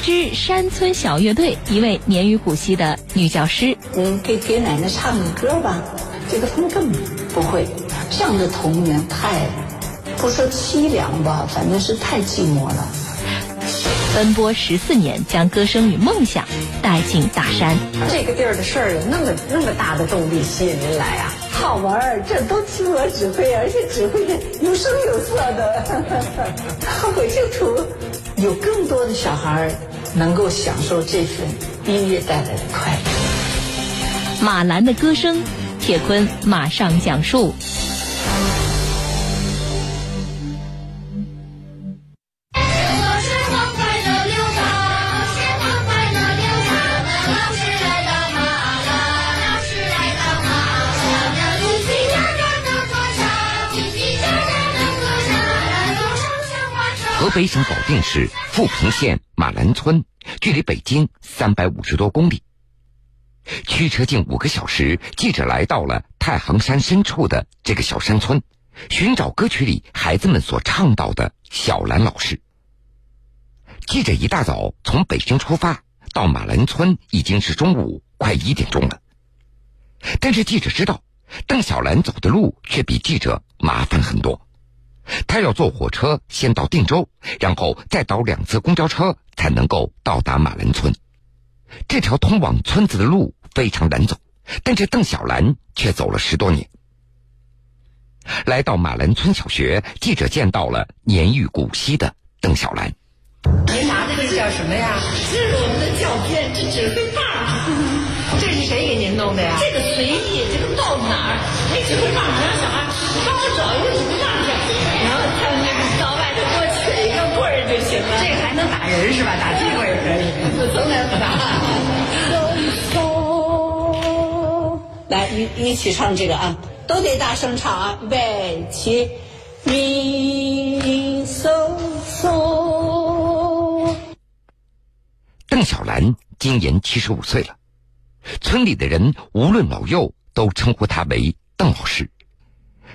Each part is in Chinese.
一支山村小乐队，一位年逾古稀的女教师。嗯，给给奶奶唱个歌吧。这个他们根本不会。这样的童年太，不说凄凉吧，反正是太寂寞了。奔波十四年，将歌声与梦想带进大山。这个地儿的事儿有那么那么大的动力吸引您来啊？好玩儿，这都听我指挥，而且指挥的有声有色的。我就图有更多的小孩能够享受这份音乐带来的快乐。马兰的歌声，铁坤马上讲述。北省保定市富平县马兰村，距离北京三百五十多公里。驱车近五个小时，记者来到了太行山深处的这个小山村，寻找歌曲里孩子们所唱到的小兰老师。记者一大早从北京出发，到马兰村已经是中午快一点钟了。但是记者知道，邓小兰走的路却比记者麻烦很多。他要坐火车先到定州，然后再倒两次公交车才能够到达马兰村。这条通往村子的路非常难走，但这邓小兰却走了十多年。来到马兰村小学，记者见到了年逾古稀的邓小兰。您拿的这叫什么呀？这是我们的教鞭，这指挥棒。这是谁给您弄的呀？这个随意，这个到哪儿？没指挥棒，还能打人是吧？打鸡棍也可以。我从来不打。来，一一起唱这个啊，都得大声唱啊！预备起，咪嗦嗦。邓小兰今年七十五岁了，村里的人无论老幼都称呼她为邓老师。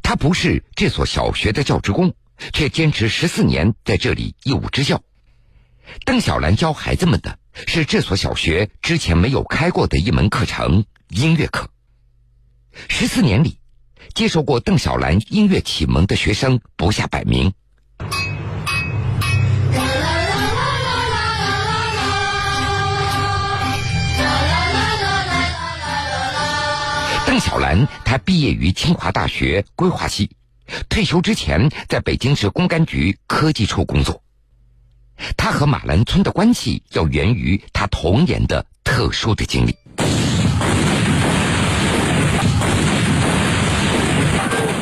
她不是这所小学的教职工，却坚持十四年在这里义务支教。邓小兰教孩子们的是这所小学之前没有开过的一门课程——音乐课。十四年里，接受过邓小兰音乐启蒙的学生不下百名。邓小兰，她毕业于清华大学规划系，退休之前在北京市公安局科技处工作。他和马兰村的关系要源于他童年的特殊的经历。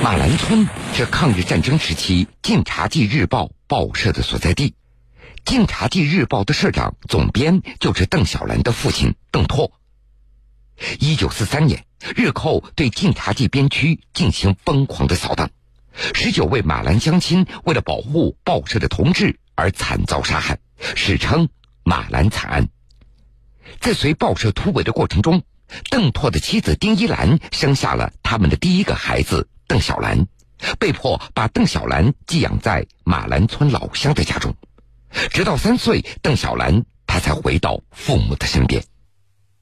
马兰村是抗日战争时期《晋察冀日报》报社的所在地，《晋察冀日报》的社长、总编就是邓小兰的父亲邓拓。一九四三年，日寇对晋察冀边区进行疯狂的扫荡，十九位马兰乡亲为了保护报社的同志而惨遭杀害，史称“马兰惨案”。在随报社突围的过程中，邓拓的妻子丁一兰生下了他们的第一个孩子邓小兰，被迫把邓小兰寄养在马兰村老乡的家中，直到三岁，邓小兰她才回到父母的身边。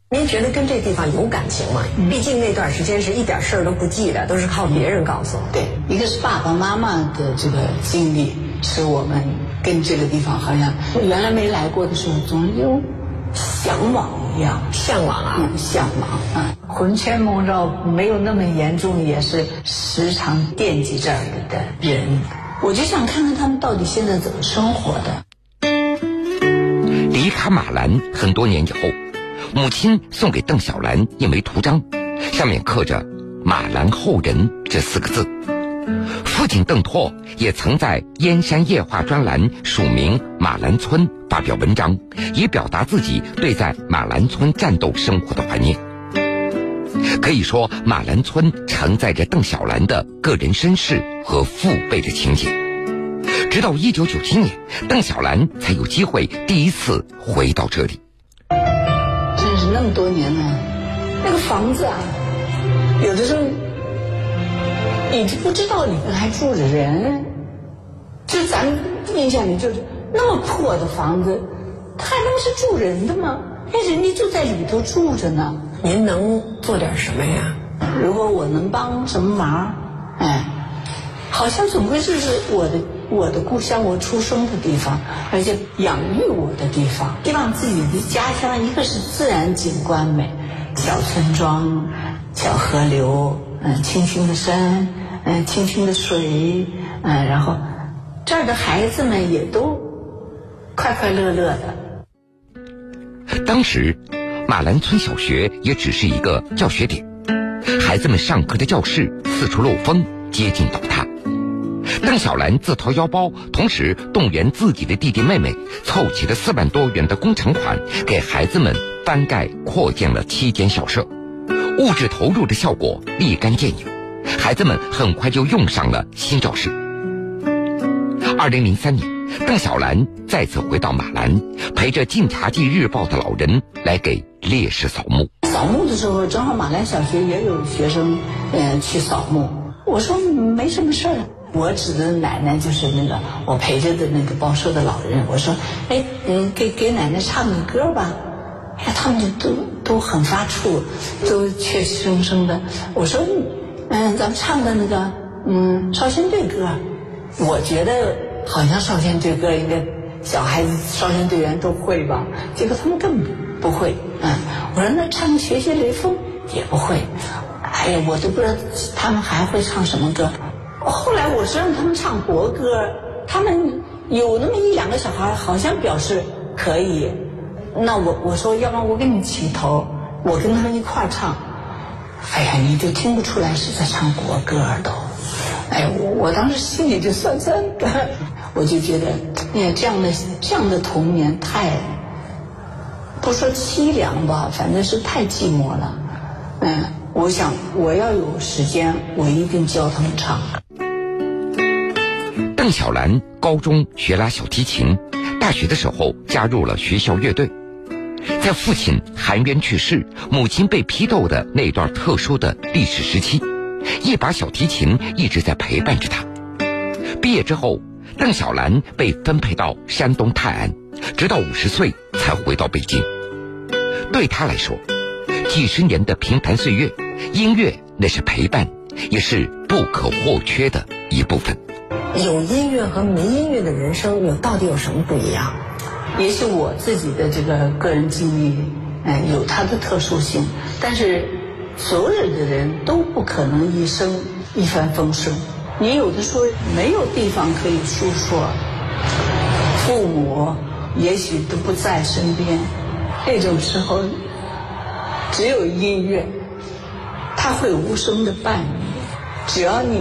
您觉得跟这地方有感情吗？毕竟那段时间是一点事儿都不记得，都是靠别人告诉。对，一个是爸爸妈妈的这个经历，使我们跟这个地方好像原来没来过的时候，总有向往一样，向往啊，嗯，向往啊，魂牵梦绕没有那么严重，也是时常惦记这儿的人。我就想看看他们到底现在怎么生活的。离开马兰很多年以后。母亲送给邓小兰一枚图章，上面刻着“马兰后人”这四个字。父亲邓拓也曾在《燕山夜话》专栏署名马兰村发表文章，以表达自己对在马兰村战斗生活的怀念。可以说，马兰村承载着邓小兰的个人身世和父辈的情节。直到一九九七年，邓小兰才有机会第一次回到这里。那么多年了，那个房子啊，有的时候你就不知道里面还住着人。就咱印象里就是那么破的房子，他还能是住人的吗？那人家就在里头住着呢。您能做点什么呀？如果我能帮什么忙，哎，好像总归就是我的我的故乡，我出生的地方，而且养育我的地方。希望自己的家乡，一个是自然景观美，小村庄，小河流，嗯，青青的山，嗯，青青的水，嗯，然后这儿的孩子们也都快快乐乐的。当时，马兰村小学也只是一个教学点。孩子们上课的教室四处漏风，接近倒塌。邓小兰自掏腰包，同时动员自己的弟弟妹妹，凑齐了四万多元的工程款，给孩子们翻盖扩建了七间校舍。物质投入的效果立竿见影，孩子们很快就用上了新教室。二零零三年，邓小兰再次回到马兰，陪着《晋察冀日报》的老人来给烈士扫墓。扫墓的时候，正好马兰小学也有学生，嗯，去扫墓。我说没什么事儿，我指的奶奶就是那个我陪着的那个报社的老人。我说，哎，嗯，给给奶奶唱个歌吧。哎，他们就都都很发怵，都怯生生的。我说，嗯，咱们唱的那个，嗯，少先队歌。我觉得好像少先队歌应该小孩子少先队员都会吧。结果他们根本不会，嗯。我说那唱《学习雷锋》也不会，哎呀，我都不知道他们还会唱什么歌。后来我是让他们唱国歌，他们有那么一两个小孩好像表示可以。那我我说，要不然我给你起头，我跟他们一块唱。哎呀，你就听不出来是在唱国歌都。哎，我我当时心里就酸酸的，我就觉得，哎呀，这样的这样的童年太。不说凄凉吧，反正是太寂寞了。嗯，我想我要有时间，我一定教他们唱。邓小兰高中学拉小提琴，大学的时候加入了学校乐队。在父亲含冤去世、母亲被批斗的那段特殊的历史时期，一把小提琴一直在陪伴着他。毕业之后，邓小兰被分配到山东泰安，直到五十岁才回到北京。对他来说，几十年的平凡岁月，音乐那是陪伴，也是不可或缺的一部分。有音乐和没音乐的人生，有到底有什么不一样？也许我自己的这个个人经历，哎，有它的特殊性。但是，所有的人都不可能一生一帆风顺。你有的时候没有地方可以诉说，父母也许都不在身边。这种时候，只有音乐，它会无声的伴你。只要你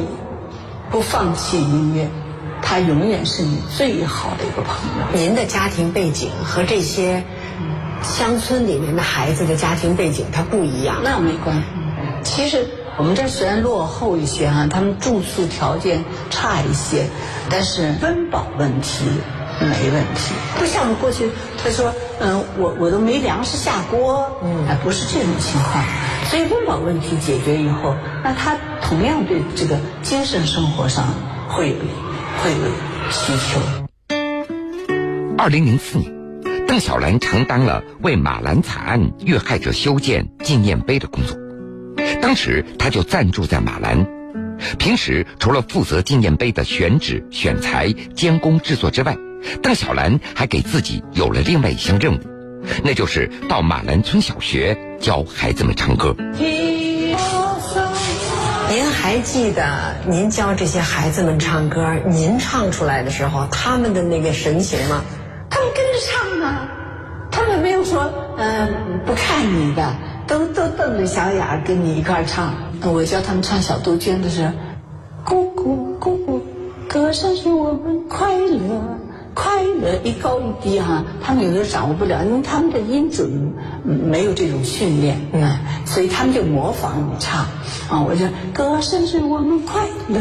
不放弃音乐，他永远是你最好的一个朋友。您的家庭背景和这些乡村里面的孩子的家庭背景它不一样。那没关系。其实我们这虽然落后一些哈，他们住宿条件差一些，但是温饱问题。没问题，不像过去他说，嗯，我我都没粮食下锅，嗯，不是这种情况，所以温饱问题解决以后，那他同样对这个精神生活上会有会有需求。二零零四年，邓小兰承担了为马兰惨案遇害者修建纪念碑的工作，当时他就暂住在马兰，平时除了负责纪念碑的选址、选材、监工制作之外。邓小兰还给自己有了另外一项任务，那就是到马兰村小学教孩子们唱歌。还记得您教这些孩子们唱歌，您唱出来的时候，他们的那个神情吗？他们跟着唱啊，他们没有说嗯不看你的，都都瞪着小眼跟你一块儿唱。我教他们唱小杜鹃的时候，咕咕咕咕，歌声使我们快乐。快乐一高一低哈，他们有的掌握不了，因为他们的音准没有这种训练，嗯，所以他们就模仿你唱，啊，我就歌声是我们快乐。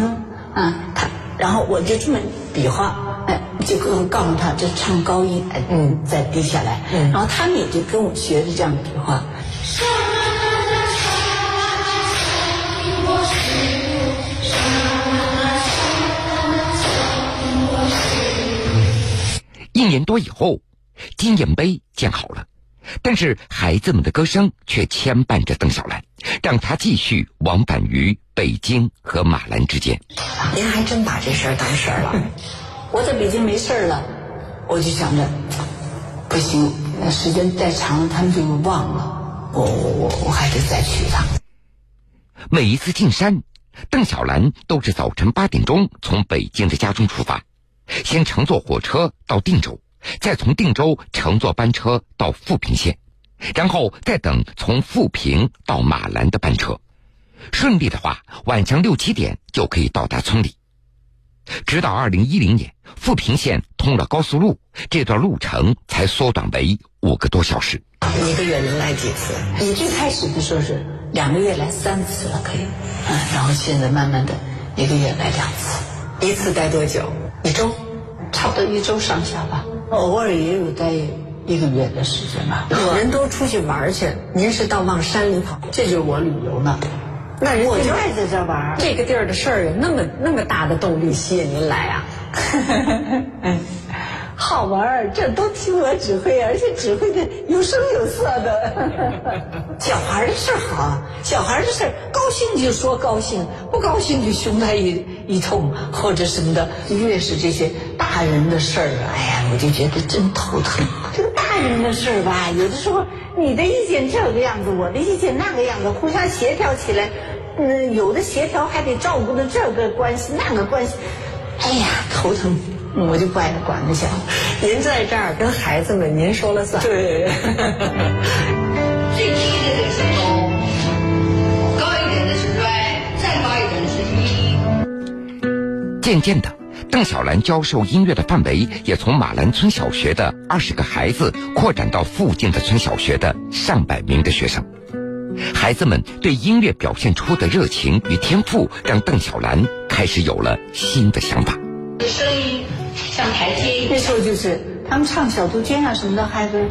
啊，他，然后我就这么比划，哎，就告告诉他这唱高音，嗯，再低下来，嗯，然后他们也就跟我学着这样比划。一年多以后，金银杯建好了，但是孩子们的歌声却牵绊着邓小兰，让她继续往返于北京和马兰之间。您还真把这事儿当事儿了。我在北京没事儿了，我就想着，不行，那时间再长了他们就忘了，我我我我还得再去一趟。每一次进山，邓小兰都是早晨八点钟从北京的家中出发，先乘坐火车到定州，再从定州乘坐班车到富平县，然后再等从富平到马兰的班车。顺利的话，晚上六七点就可以到达村里。直到二零一零年，富平县通了高速路，这段路程才缩短为五个多小时。一个月能来几次？你最开始的时候是两个月来三次了，可以，嗯，然后现在慢慢的一个月来两次，一次待多久？一周，差不多一周上下吧，偶尔也有待一个月的时间吧。人都出去玩去，您是到往山里跑，这就是我旅游呢。那人我就爱在这玩。这个地儿的事儿有那么那么大的动力吸引您来啊？好玩儿，这都听我指挥，而且指挥的有声有色的。小孩的事儿好，小孩的事儿高兴就说高兴，不高兴就凶他一一通或者什么的。越是这些大人的事儿，哎呀，我就觉得真头疼。这个大人的事儿吧，有的时候你的意见这个样子，我的意见那个样子，互相协调起来，嗯，有的协调还得照顾着这个关系那个关系，哎呀，头疼。我就不爱管那些。您在这儿跟孩子们，您说了算。对。最低的这个是高，高一点的是衰，再高一点是一。渐渐的，邓小兰教授音乐的范围也从马兰村小学的二十个孩子扩展到附近的村小学的上百名的学生。孩子们对音乐表现出的热情与天赋，让邓小兰开始有了新的想法。声音。台阶。那时候就是他们唱小杜鹃啊什么的，孩子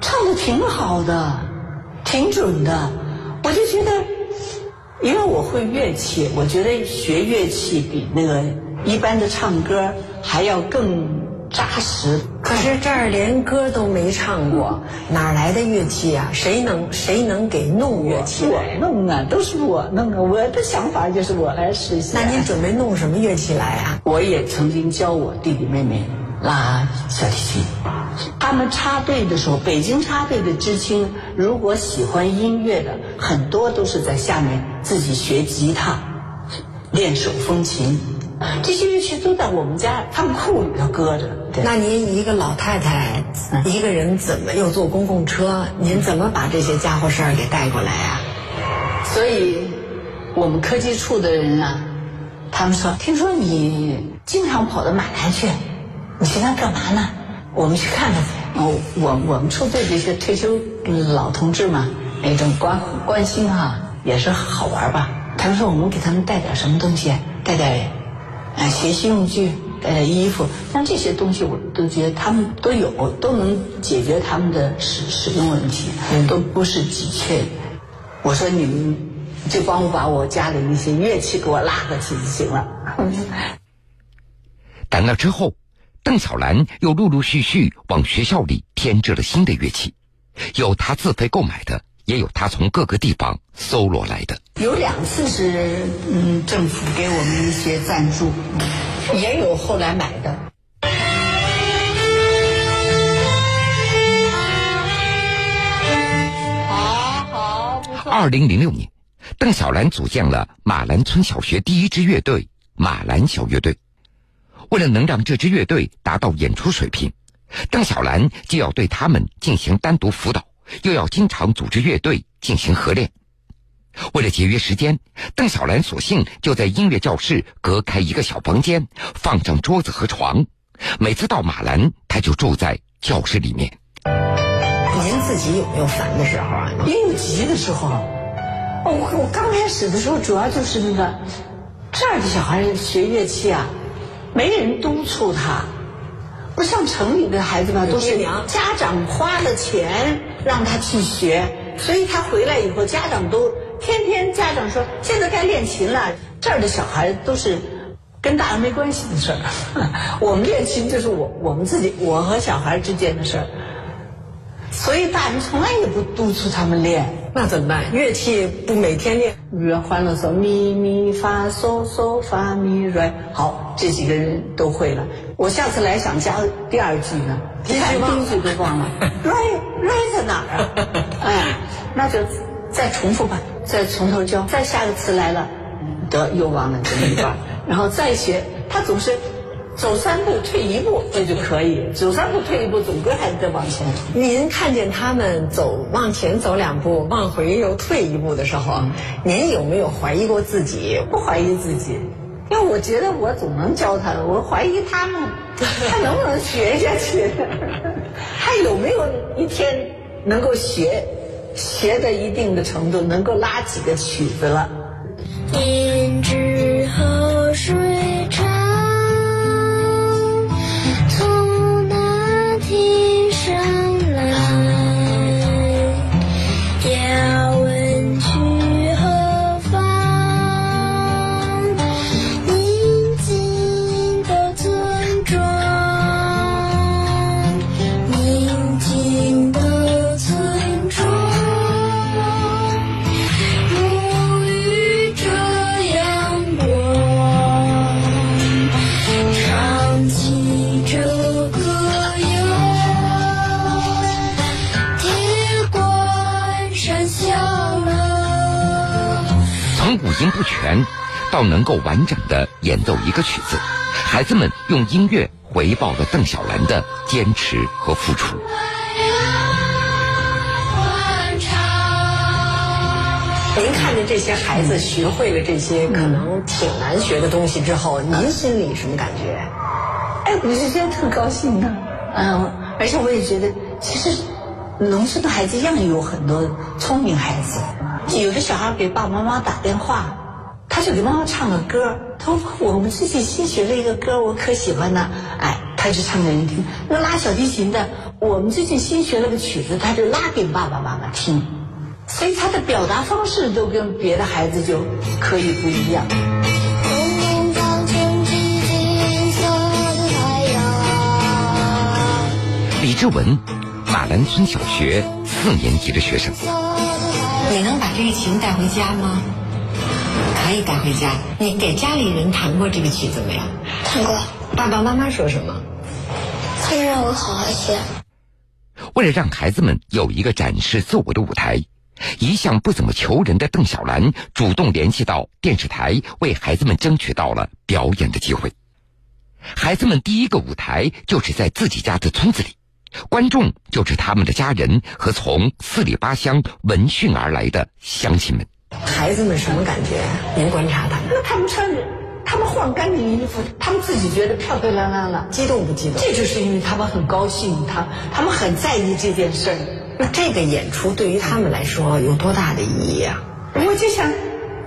唱的挺好的，挺准的。我就觉得，因为我会乐器，我觉得学乐器比那个一般的唱歌还要更扎实。可是这儿连歌都没唱过，哪来的乐器啊？谁能谁能给弄乐器？我弄啊，都是我弄啊。我的想法就是我来实现。那您准备弄什么乐器来啊？我也曾经教我弟弟妹妹拉小提琴。他们插队的时候，北京插队的知青，如果喜欢音乐的，很多都是在下面自己学吉他，练手风琴。这些乐器都在我们家仓库里头搁着。那您一个老太太，一个人怎么又坐公共车？您怎么把这些家伙事儿给带过来啊？所以，我们科技处的人啊，他们说，听说你经常跑到马兰去，你去那干嘛呢？我们去看看去。哦，我我们处对这些退休老同志嘛，那种关关心哈，也是好玩吧。他们说，我们给他们带点什么东西，带点。啊，学习用具、呃，衣服，像这些东西，我都觉得他们都有，都能解决他们的使使用问题，都不是急缺。我说你们就帮我把我家里那些乐器给我拉过去就行了。等那之后，邓小兰又陆陆续续往学校里添置了新的乐器，有她自费购买的。也有他从各个地方搜罗来的，有两次是嗯政府给我们一些赞助，也有后来买的。好好，二零零六年，邓小兰组建了马兰村小学第一支乐队——马兰小乐队。为了能让这支乐队达到演出水平，邓小兰就要对他们进行单独辅导。又要经常组织乐队进行合练，为了节约时间，邓小兰索性就在音乐教室隔开一个小房间，放上桌子和床。每次到马兰，他就住在教室里面。您自己有没有烦的时候啊？也有急的时候。我我刚开始的时候，主要就是那个这儿的小孩学乐器啊，没人督促他。不像城里的孩子吧，都是家长花了钱让他去学，所以他回来以后，家长都天天家长说现在该练琴了。这儿的小孩都是跟大人没关系的事儿。我们练琴就是我我们自己我和小孩之间的事儿，所以大人从来也不督促他们练。那怎么办？乐器不每天练？比如欢乐颂咪咪发嗦嗦发咪来，好，这几个人都会了。我下次来想加第二句呢，第一句第一句都忘了，right right 在哪儿啊？哎，那就再重复吧，再从头教。再下个词来了，得又忘了这么一段，然后再学，他总是走三步退一步，这就可以。走三步退一步，总归还得往前。您看见他们走往前走两步，往回又退一步的时候，您有没有怀疑过自己？不怀疑自己，因为我觉得我总能教他的，我怀疑他们，他能不能学下去？他有没有一天能够学，学到一定的程度，能够拉几个曲子了？天之河水能够完整的演奏一个曲子，孩子们用音乐回报了邓小兰的坚持和付出。您看见这些孩子学会了这些可能挺难学的东西之后，您心里什么感觉？哎，我就觉得特高兴呢。嗯，而且我也觉得，其实农村的孩子一样有很多聪明孩子。有的小孩给爸爸妈妈打电话，他就给妈妈唱个歌。他说：“我们最近新学了一个歌，我可喜欢呢。”哎，他就唱给人听。那拉小提琴的，我们最近新学了个曲子，他就拉给爸爸妈妈听。所以他的表达方式都跟别的孩子就可以不一样。红红早晨起金色的太阳，李志文，马兰村小学四年级的学生。色的太你。能把这个琴带回家吗？可以带回家。你给家里人弹过这个曲子没有？弹过，爸爸妈妈说什么？他们让我好好学。为了让孩子们有一个展示自我的舞台，一向不怎么求人的邓小兰主动联系到电视台，为孩子们争取到了表演的机会。孩子们第一个舞台就是在自己家的村子里，观众就是他们的家人和从四里八乡闻讯而来的乡亲们。孩子们什么感觉？您观察他们，那他们穿着，他们换干净衣服，他们自己觉得漂漂亮亮了。激动不激动？这就是因为他们很高兴，他他们很在意这件事儿。那这个演出对于他们来说有多大的意义啊？我就想，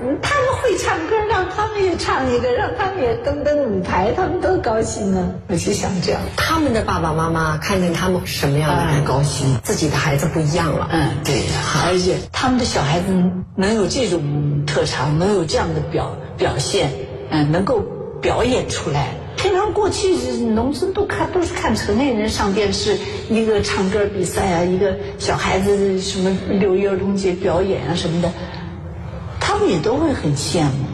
嗯他们会唱歌，让他们也唱一个，让他们也登登舞台，他们多高兴呢。我就想这样。他们的爸爸妈妈看见他们什么样的人高兴？自己的孩子不一样了。嗯，对，而且他们的小孩子能有这种特长，能有这样的表表现，嗯，能够表演出来。平常过去农村都看都是看城里人上电视，一个唱歌比赛啊，一个小孩子什么六一儿童节表演啊什么的，他们也都会很羡慕，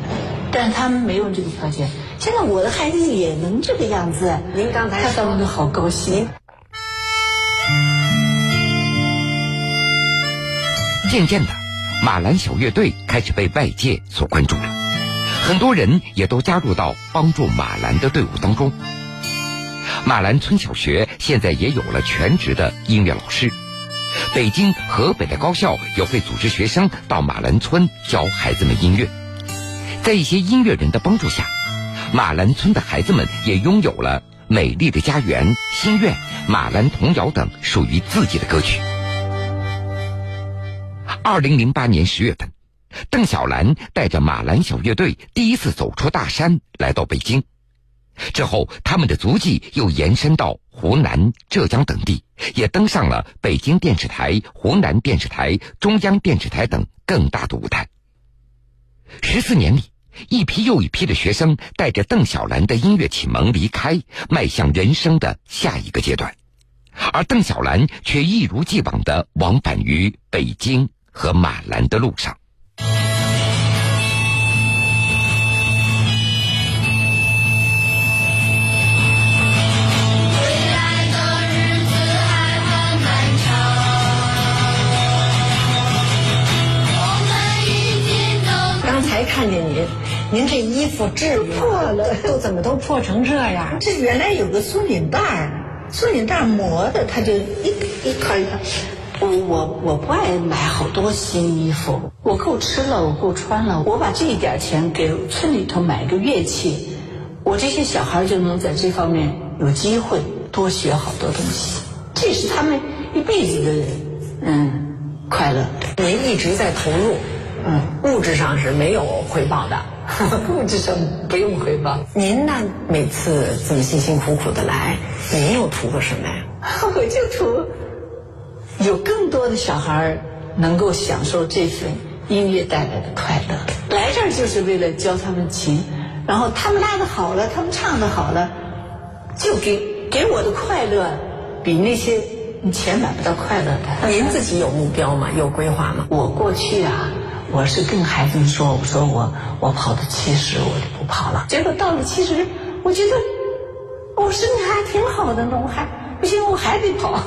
但是他们没有这个条件。现在我的孩子也能这个样子，您刚才他说当然好高兴。渐渐的，马兰小乐队开始被外界所关注了，很多人也都加入到帮助马兰的队伍当中。马兰村小学现在也有了全职的音乐老师，北京、河北的高校也会组织学生到马兰村教孩子们音乐。在一些音乐人的帮助下，马兰村的孩子们也拥有了《美丽的家园》《心愿》《马兰童谣》等属于自己的歌曲。二零零八年十月份，邓小兰带着马兰小乐队第一次走出大山，来到北京。之后，他们的足迹又延伸到湖南、浙江等地，也登上了北京电视台、湖南电视台、中央电视台等更大的舞台。十四年里，一批又一批的学生带着邓小兰的音乐启蒙离开，迈向人生的下一个阶段，而邓小兰却一如既往的往返于北京和马兰的路上。您，这衣服破了都怎么都破成这样？这原来有个松紧带儿，松紧带儿磨的，它就一一块一块。我我我不爱买好多新衣服，我够吃了，我够穿了。我把这一点钱给村里头买个乐器，我这些小孩就能在这方面有机会多学好多东西，这是他们一辈子的嗯快乐。您一直在投入，嗯，物质上是没有回报的。物质上不用回报。您呢每次这么辛辛苦苦的来，您又图个什么呀？我就图有更多的小孩儿能够享受这份音乐带来的快乐。来这儿就是为了教他们琴，然后他们拉的好了，他们唱的好了，就给给我的快乐比那些你钱买不到快乐的。您自己有目标吗？有规划吗？我过去啊，我是跟孩子们说，我说我我跑到七十我就不跑了。结果到了七十，我觉得我身体还挺好的呢，我还不行，我还得跑。